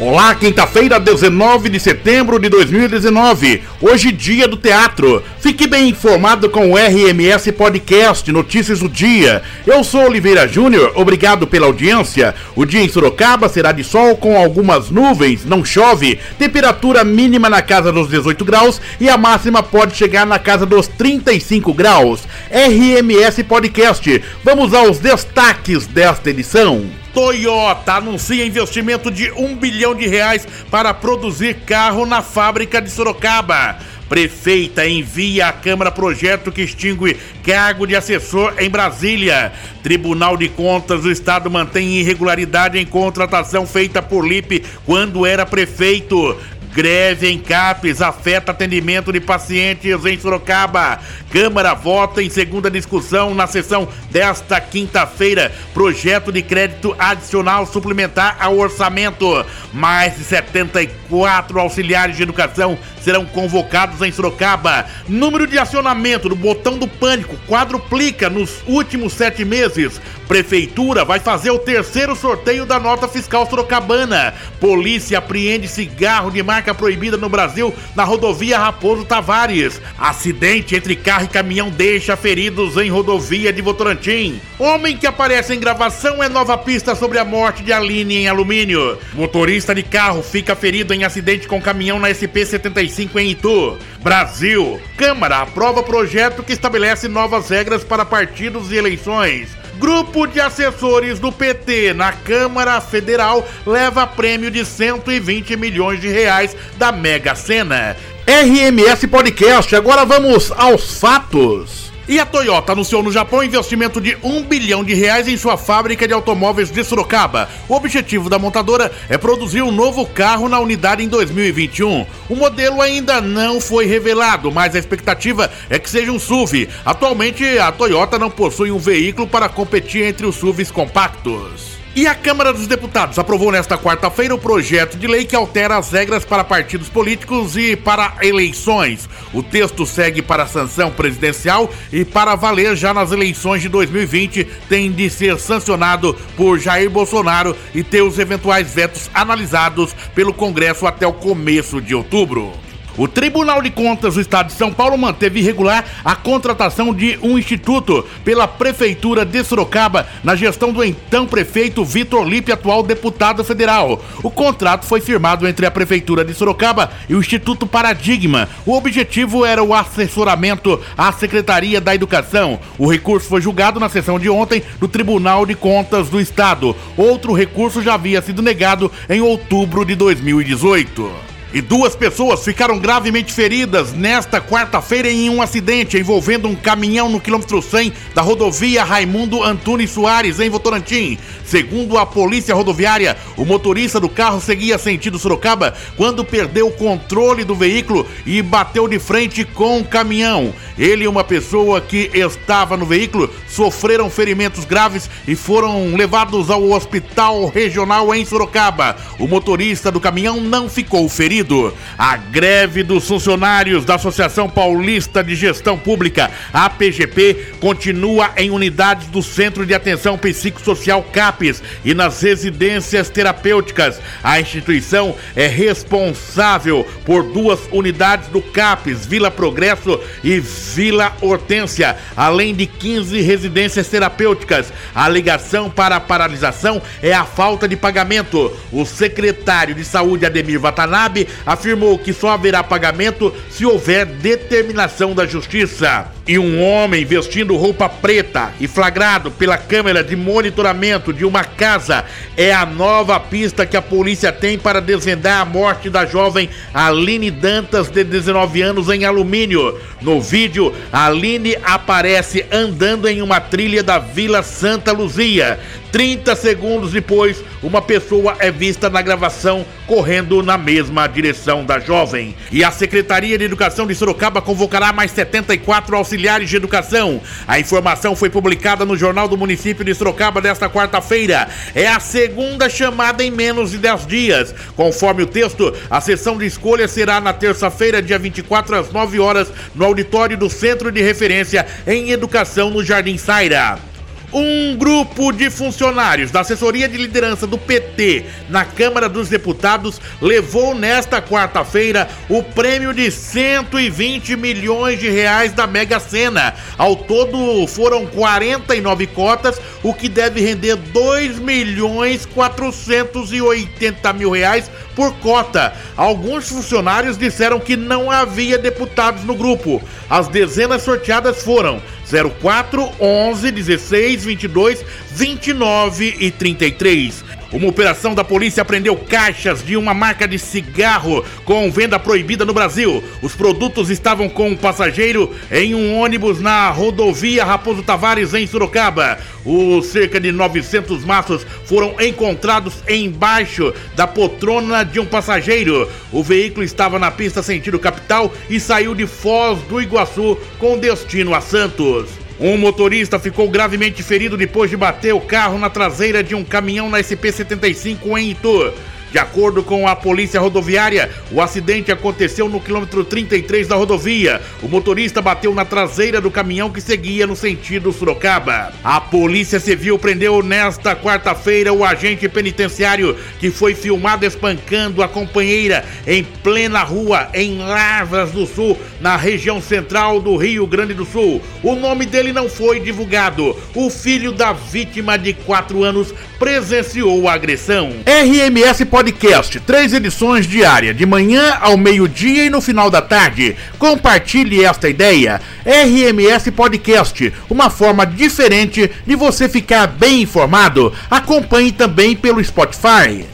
Olá, quinta-feira, 19 de setembro de 2019. Hoje, dia do teatro. Fique bem informado com o RMS Podcast Notícias do Dia. Eu sou Oliveira Júnior, obrigado pela audiência. O dia em Sorocaba será de sol com algumas nuvens, não chove. Temperatura mínima na casa dos 18 graus e a máxima pode chegar na casa dos 35 graus. RMS Podcast. Vamos aos destaques desta edição. Toyota anuncia investimento de um bilhão de reais para produzir carro na fábrica de Sorocaba. Prefeita envia à Câmara projeto que extingue cargo de assessor em Brasília. Tribunal de Contas do Estado mantém irregularidade em contratação feita por Lipe quando era prefeito. Greve em CAPES afeta atendimento de pacientes em Sorocaba. Câmara vota em segunda discussão na sessão desta quinta-feira. Projeto de crédito adicional suplementar ao orçamento. Mais de 74 auxiliares de educação serão convocados em Sorocaba. Número de acionamento do botão do pânico quadruplica nos últimos sete meses. Prefeitura vai fazer o terceiro sorteio da nota fiscal sorocabana. Polícia apreende cigarro de marca proibida no Brasil na rodovia Raposo Tavares. Acidente entre carro e caminhão deixa feridos em rodovia de Votorantim. Homem que aparece em gravação é nova pista sobre a morte de Aline em alumínio. Motorista de carro fica ferido em acidente com caminhão na SP-75 em Itu. Brasil. Câmara aprova projeto que estabelece novas regras para partidos e eleições. Grupo de assessores do PT na Câmara Federal leva prêmio de 120 milhões de reais da Mega Sena. RMS Podcast, agora vamos aos fatos. E a Toyota anunciou no Japão investimento de um bilhão de reais em sua fábrica de automóveis de Sorocaba. O objetivo da montadora é produzir um novo carro na unidade em 2021. O modelo ainda não foi revelado, mas a expectativa é que seja um SUV. Atualmente, a Toyota não possui um veículo para competir entre os SUVs compactos. E a Câmara dos Deputados aprovou nesta quarta-feira o projeto de lei que altera as regras para partidos políticos e para eleições. O texto segue para a sanção presidencial e para valer já nas eleições de 2020 tem de ser sancionado por Jair Bolsonaro e ter os eventuais vetos analisados pelo Congresso até o começo de outubro. O Tribunal de Contas do Estado de São Paulo manteve irregular a contratação de um instituto pela Prefeitura de Sorocaba na gestão do então prefeito Vitor Lipe, atual deputado federal. O contrato foi firmado entre a Prefeitura de Sorocaba e o Instituto Paradigma. O objetivo era o assessoramento à Secretaria da Educação. O recurso foi julgado na sessão de ontem do Tribunal de Contas do Estado. Outro recurso já havia sido negado em outubro de 2018 e duas pessoas ficaram gravemente feridas nesta quarta-feira em um acidente envolvendo um caminhão no quilômetro 100 da rodovia Raimundo Antunes Soares, em Votorantim. Segundo a polícia rodoviária, o motorista do carro seguia sentido Sorocaba quando perdeu o controle do veículo e bateu de frente com o caminhão. Ele e uma pessoa que estava no veículo sofreram ferimentos graves e foram levados ao hospital regional em Sorocaba. O motorista do caminhão não ficou ferido. A greve dos funcionários da Associação Paulista de Gestão Pública, APGP, continua em unidades do Centro de Atenção Psicossocial CAPES e nas residências terapêuticas. A instituição é responsável por duas unidades do CAPES, Vila Progresso e Vila Hortência, além de 15 residências terapêuticas. A alegação para a paralisação é a falta de pagamento. O secretário de Saúde, Ademir Watanabe, afirmou que só haverá pagamento se houver determinação da justiça. E um homem vestindo roupa preta e flagrado pela câmera de monitoramento de uma casa é a nova pista que a polícia tem para desvendar a morte da jovem Aline Dantas, de 19 anos, em alumínio. No vídeo, Aline aparece andando em uma trilha da Vila Santa Luzia. 30 segundos depois, uma pessoa é vista na gravação correndo na mesma direção da jovem. E a Secretaria de Educação de Sorocaba convocará mais 74 auxiliares de educação. A informação foi publicada no Jornal do Município de Sorocaba desta quarta-feira. É a segunda chamada em menos de 10 dias. Conforme o texto, a sessão de escolha será na terça-feira, dia 24 às 9 horas, no auditório do Centro de Referência em Educação no Jardim Saira. Um grupo de funcionários da assessoria de liderança do PT na Câmara dos Deputados levou nesta quarta-feira o prêmio de 120 milhões de reais da Mega Sena. Ao todo foram 49 cotas, o que deve render 2 milhões 480 mil reais por cota. Alguns funcionários disseram que não havia deputados no grupo. As dezenas sorteadas foram 04, 11, 16, 22, 29 e 33. Uma operação da polícia prendeu caixas de uma marca de cigarro com venda proibida no Brasil. Os produtos estavam com um passageiro em um ônibus na rodovia Raposo Tavares, em Sorocaba. Os cerca de 900 maços foram encontrados embaixo da poltrona de um passageiro. O veículo estava na pista sentido capital e saiu de Foz do Iguaçu com destino a Santos. Um motorista ficou gravemente ferido depois de bater o carro na traseira de um caminhão na SP-75 em Itu. De acordo com a polícia rodoviária, o acidente aconteceu no quilômetro 33 da rodovia. O motorista bateu na traseira do caminhão que seguia no sentido Sorocaba. A Polícia Civil prendeu nesta quarta-feira o agente penitenciário que foi filmado espancando a companheira em plena rua em Lavras do Sul, na região central do Rio Grande do Sul. O nome dele não foi divulgado. O filho da vítima de 4 anos presenciou a agressão. RMS Podcast, três edições diárias, de manhã ao meio-dia e no final da tarde. Compartilhe esta ideia. RMS Podcast, uma forma diferente de você ficar bem informado. Acompanhe também pelo Spotify.